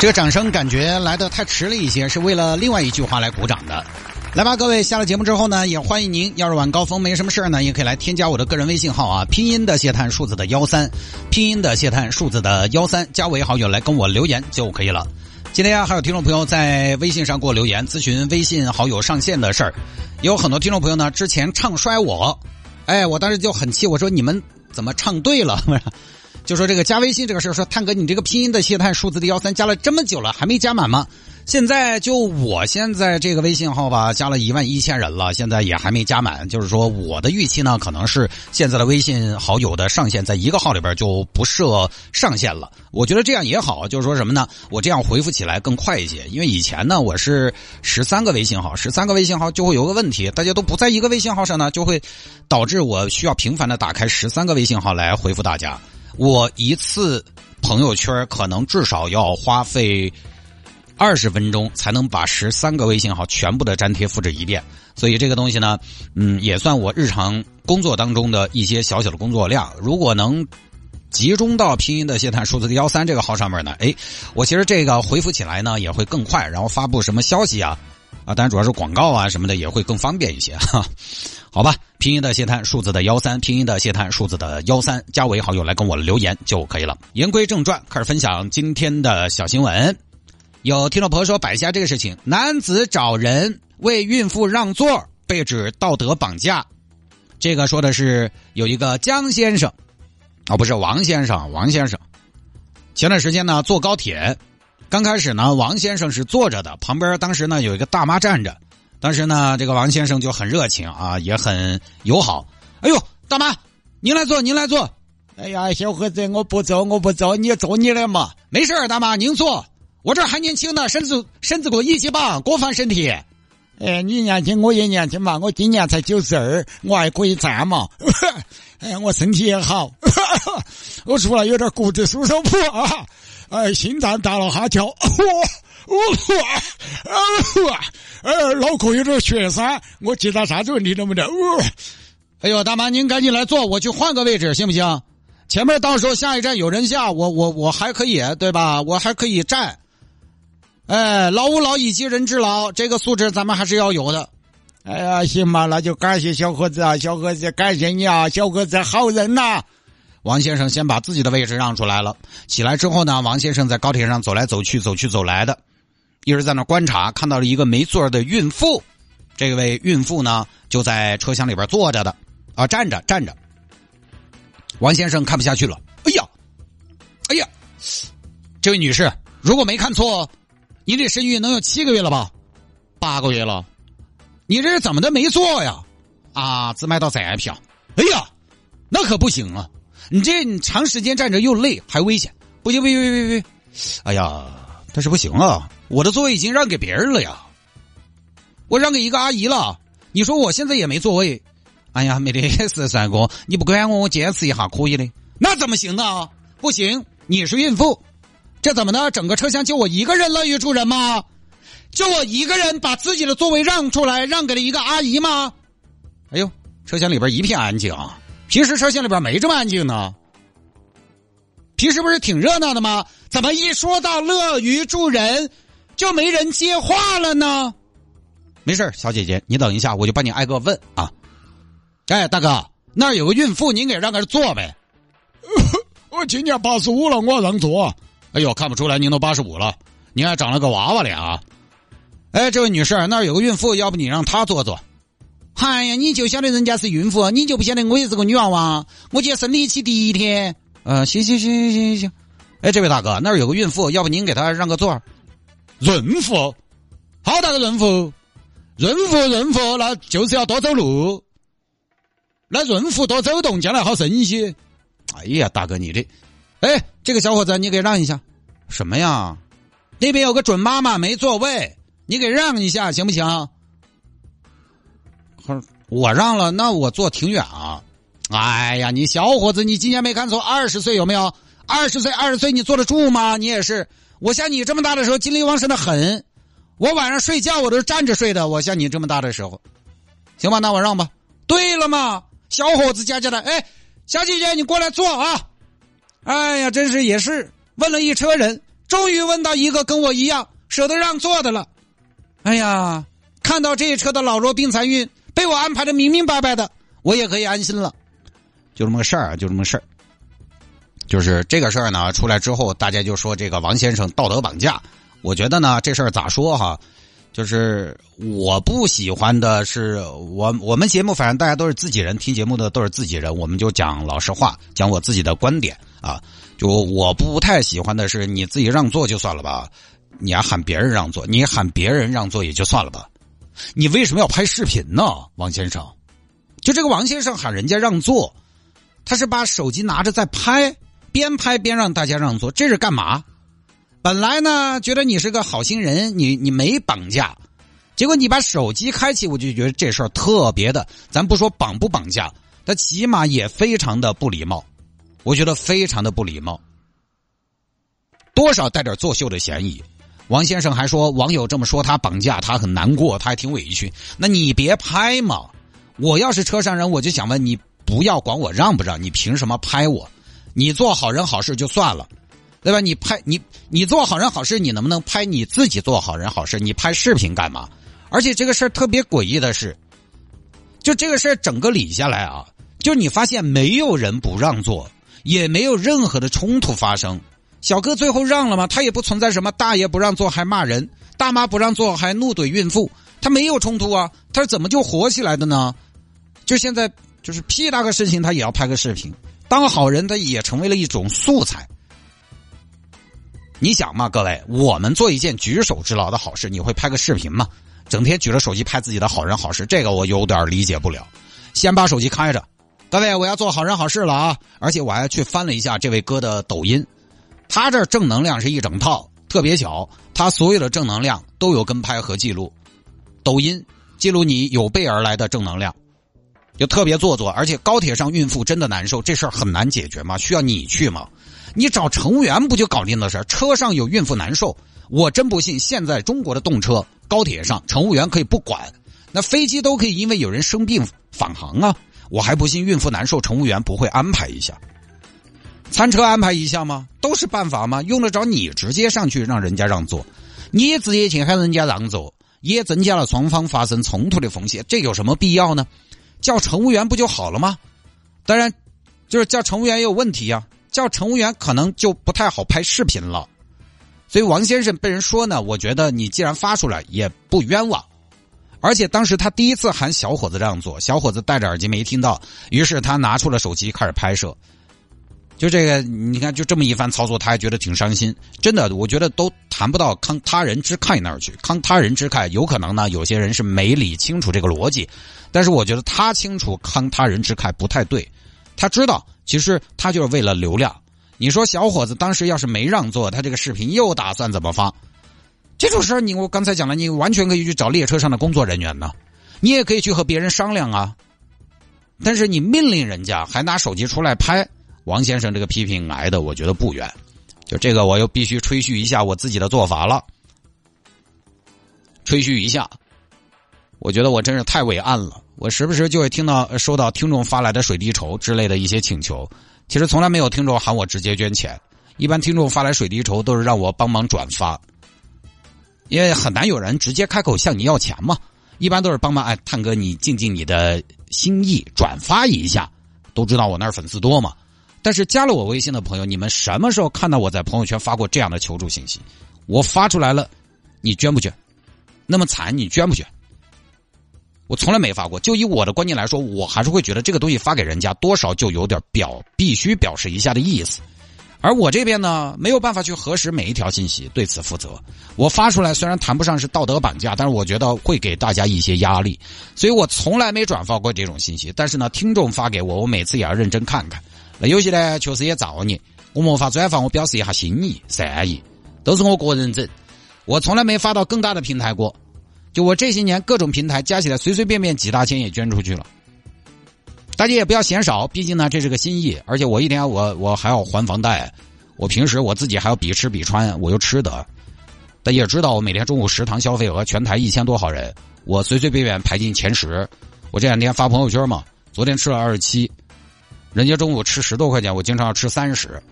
这个掌声感觉来的太迟了一些，是为了另外一句话来鼓掌的。来吧，各位，下了节目之后呢，也欢迎您。要是晚高峰没什么事儿呢，也可以来添加我的个人微信号啊，拼音的谢探数字的幺三，拼音的谢探数字的幺三，加为好友来跟我留言就可以了。今天啊，还有听众朋友在微信上给我留言咨询微信好友上线的事儿，有很多听众朋友呢之前唱衰我，哎，我当时就很气，我说你们怎么唱对了？就说这个加微信这个事儿，说探哥你这个拼音的谢探数字的幺三加了这么久了还没加满吗？现在就我现在这个微信号吧，加了一万一千人了，现在也还没加满。就是说我的预期呢，可能是现在的微信好友的上限在一个号里边就不设上限了。我觉得这样也好，就是说什么呢？我这样回复起来更快一些。因为以前呢，我是十三个微信号，十三个微信号就会有个问题，大家都不在一个微信号上呢，就会导致我需要频繁的打开十三个微信号来回复大家。我一次朋友圈可能至少要花费二十分钟才能把十三个微信号全部的粘贴复制一遍，所以这个东西呢，嗯，也算我日常工作当中的一些小小的工作量。如果能集中到拼音的谢探数字幺三这个号上面呢，哎，我其实这个回复起来呢也会更快，然后发布什么消息啊。啊，当然主要是广告啊什么的也会更方便一些哈，好吧，拼音的谢探数字的幺三，拼音的谢探数字的幺三，加为好友来跟我留言就可以了。言归正传，开始分享今天的小新闻。有听众朋友说摆下这个事情，男子找人为孕妇让座被指道德绑架，这个说的是有一个江先生，啊不是王先生，王先生，前段时间呢坐高铁。刚开始呢，王先生是坐着的，旁边当时呢有一个大妈站着，当时呢这个王先生就很热情啊，也很友好。哎呦，大妈，您来坐，您来坐。哎呀，小伙子，我不坐，我不坐，你坐你的嘛。没事大妈您坐，我这还年轻呢，身子身子骨一级棒，国防身体。哎，你年轻，我也年轻嘛，我今年才九十二，我还可以站嘛。哎，我身体也好，我除了有点骨质疏松不啊。哎，心脏打了哈跳，我我啊，呃，脑壳有点血栓，我记他啥子问题都没得。哎呦，大妈，您赶紧来坐，我去换个位置行不行？前面到时候下一站有人下，我我我还可以，对吧？我还可以站。哎，老吾老以及人之老，这个素质咱们还是要有的。哎呀，行嘛，那就感谢小伙子啊，小伙子感谢你啊，小伙子好人呐。王先生先把自己的位置让出来了。起来之后呢，王先生在高铁上走来走去，走去走来的，一直在那观察，看到了一个没座的孕妇。这位孕妇呢，就在车厢里边坐着的，啊，站着站着。王先生看不下去了，哎呀，哎呀，这位女士，如果没看错，你这身孕能有七个月了吧？八个月了，你这是怎么的没坐呀？啊，自卖到站票。哎呀，那可不行啊！你这你长时间站着又累还危险，不行不行不行不行！哎呀，但是不行啊，我的座位已经让给别人了呀，我让给一个阿姨了。你说我现在也没座位，哎呀，没得事，帅哥，你不管我，我坚持一下可以的。那怎么行呢？不行，你是孕妇，这怎么呢？整个车厢就我一个人乐于助人吗？就我一个人把自己的座位让出来，让给了一个阿姨吗？哎呦，车厢里边一片安静。平时车厢里边没这么安静呢，平时不是挺热闹的吗？怎么一说到乐于助人，就没人接话了呢？没事小姐姐，你等一下，我就帮你挨个问啊。哎，大哥，那儿有个孕妇，您给让个坐呗。我今年八十五了，我让座。哎呦，看不出来您都八十五了，您还长了个娃娃脸啊。哎，这位女士，那儿有个孕妇，要不你让她坐坐。哎呀，你就晓得人家是孕妇，你就不晓得我也是个女娃娃。我今天生理期第一天。呃，行行行行行行。哎，这位大哥，那儿有个孕妇，要不您给她让个座？孕妇？好大的孕妇？孕妇孕妇，那就是要多走路。那孕妇多走动，将来好生一些。哎呀，大哥你这，哎，这个小伙子，你给让一下。什么呀？那边有个准妈妈没座位，你给让一下行不行？我让了，那我坐挺远啊。哎呀，你小伙子，你今年没看错，二十岁有没有？二十岁，二十岁你坐得住吗？你也是。我像你这么大的时候，精力旺盛的很。我晚上睡觉我都是站着睡的。我像你这么大的时候，行吧？那我让吧。对了嘛，小伙子家家的，哎，小姐姐你过来坐啊。哎呀，真是也是问了一车人，终于问到一个跟我一样舍得让座的了。哎呀，看到这一车的老弱病残孕被我安排的明明白白的，我也可以安心了。就这么个事儿啊，就这么个事儿。就是这个事儿呢，出来之后，大家就说这个王先生道德绑架。我觉得呢，这事儿咋说哈？就是我不喜欢的是，我我们节目反正大家都是自己人，听节目的都是自己人，我们就讲老实话，讲我自己的观点啊。就我不太喜欢的是，你自己让座就算了吧，你还喊别人让座，你喊别人让座也就算了吧，你为什么要拍视频呢，王先生？就这个王先生喊人家让座。他是把手机拿着在拍，边拍边让大家让座，这是干嘛？本来呢，觉得你是个好心人，你你没绑架，结果你把手机开启，我就觉得这事儿特别的。咱不说绑不绑架，他起码也非常的不礼貌，我觉得非常的不礼貌，多少带点作秀的嫌疑。王先生还说，网友这么说他绑架，他很难过，他还挺委屈。那你别拍嘛！我要是车上人，我就想问你。不要管我让不让，你凭什么拍我？你做好人好事就算了，对吧？你拍你你做好人好事，你能不能拍你自己做好人好事？你拍视频干嘛？而且这个事儿特别诡异的是，就这个事儿整个理下来啊，就你发现没有人不让座，也没有任何的冲突发生。小哥最后让了吗？他也不存在什么大爷不让坐还骂人，大妈不让坐还怒怼孕妇，他没有冲突啊，他是怎么就火起来的呢？就现在。就是屁大个事情，他也要拍个视频。当好人，他也成为了一种素材。你想嘛，各位，我们做一件举手之劳的好事，你会拍个视频吗？整天举着手机拍自己的好人好事，这个我有点理解不了。先把手机开着，各位，我要做好人好事了啊！而且我还去翻了一下这位哥的抖音，他这正能量是一整套。特别巧，他所有的正能量都有跟拍和记录。抖音记录你有备而来的正能量。就特别做作，而且高铁上孕妇真的难受，这事儿很难解决吗？需要你去吗？你找乘务员不就搞定的事儿？车上有孕妇难受，我真不信现在中国的动车高铁上乘务员可以不管，那飞机都可以因为有人生病返航啊！我还不信孕妇难受，乘务员不会安排一下，餐车安排一下吗？都是办法吗？用得着你直接上去让人家让座？你直接去喊人家让座，也增加了双方发生冲突的风险，这有什么必要呢？叫乘务员不就好了吗？当然，就是叫乘务员也有问题呀。叫乘务员可能就不太好拍视频了。所以王先生被人说呢，我觉得你既然发出来也不冤枉。而且当时他第一次喊小伙子让座，小伙子戴着耳机没听到，于是他拿出了手机开始拍摄。就这个，你看，就这么一番操作，他还觉得挺伤心。真的，我觉得都谈不到慷他人之慨那儿去。慷他人之慨，有可能呢，有些人是没理清楚这个逻辑。但是我觉得他清楚慷他人之慨不太对。他知道，其实他就是为了流量。你说小伙子当时要是没让座，他这个视频又打算怎么发？这种事儿，你我刚才讲了，你完全可以去找列车上的工作人员呢，你也可以去和别人商量啊。但是你命令人家还拿手机出来拍。王先生这个批评挨的，我觉得不远。就这个，我又必须吹嘘一下我自己的做法了。吹嘘一下，我觉得我真是太伟岸了。我时不时就会听到、收到听众发来的水滴筹之类的一些请求。其实从来没有听众喊我直接捐钱，一般听众发来水滴筹都是让我帮忙转发，因为很难有人直接开口向你要钱嘛。一般都是帮忙，哎，探哥你尽尽你的心意，转发一下。都知道我那儿粉丝多嘛。但是加了我微信的朋友，你们什么时候看到我在朋友圈发过这样的求助信息？我发出来了，你捐不捐？那么惨，你捐不捐？我从来没发过。就以我的观念来说，我还是会觉得这个东西发给人家，多少就有点表必须表示一下的意思。而我这边呢，没有办法去核实每一条信息，对此负责。我发出来虽然谈不上是道德绑架，但是我觉得会给大家一些压力，所以我从来没转发过这种信息。但是呢，听众发给我，我每次也要认真看看。那有些呢，确实也造孽。我没法转发，我表示一下心意、善意，都是我个人整。我从来没发到更大的平台过。就我这些年各种平台加起来，随随便便几大千也捐出去了。大家也不要嫌少，毕竟呢这是个心意，而且我一天我我还要还房贷，我平时我自己还要比吃比穿，我又吃的。大家也知道我每天中午食堂消费额全台一千多号人，我随随便便排进前十。我这两天发朋友圈嘛，昨天吃了二十七，人家中午吃十多块钱，我经常要吃三十。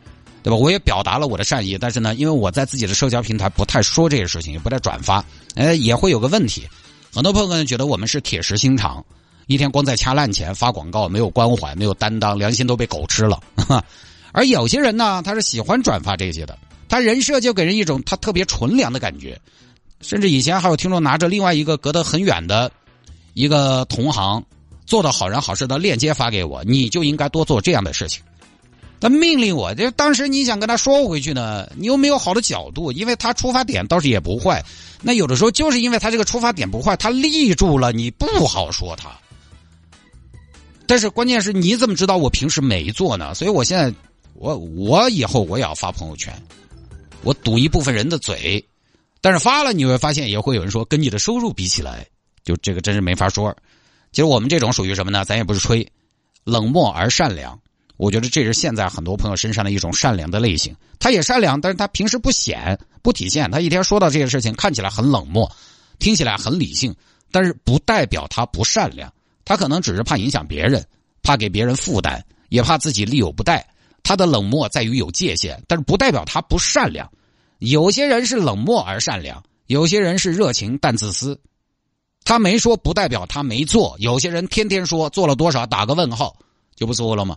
对吧？我也表达了我的善意，但是呢，因为我在自己的社交平台不太说这些事情，也不太转发，哎，也会有个问题。很多朋友呢觉得我们是铁石心肠，一天光在掐烂钱发广告，没有关怀，没有担当，良心都被狗吃了。而有些人呢，他是喜欢转发这些的，他人设就给人一种他特别纯良的感觉。甚至以前还有听众拿着另外一个隔得很远的一个同行做的好人好事的链接发给我，你就应该多做这样的事情。他命令我，就当时你想跟他说回去呢，你又没有好的角度，因为他出发点倒是也不坏。那有的时候就是因为他这个出发点不坏，他立住了，你不好说他。但是关键是你怎么知道我平时没做呢？所以我现在，我我以后我也要发朋友圈，我堵一部分人的嘴。但是发了你会发现，也会有人说跟你的收入比起来，就这个真是没法说。其实我们这种属于什么呢？咱也不是吹，冷漠而善良。我觉得这是现在很多朋友身上的一种善良的类型。他也善良，但是他平时不显、不体现。他一天说到这些事情，看起来很冷漠，听起来很理性，但是不代表他不善良。他可能只是怕影响别人，怕给别人负担，也怕自己力有不逮。他的冷漠在于有界限，但是不代表他不善良。有些人是冷漠而善良，有些人是热情但自私。他没说，不代表他没做。有些人天天说做了多少，打个问号，就不说了吗？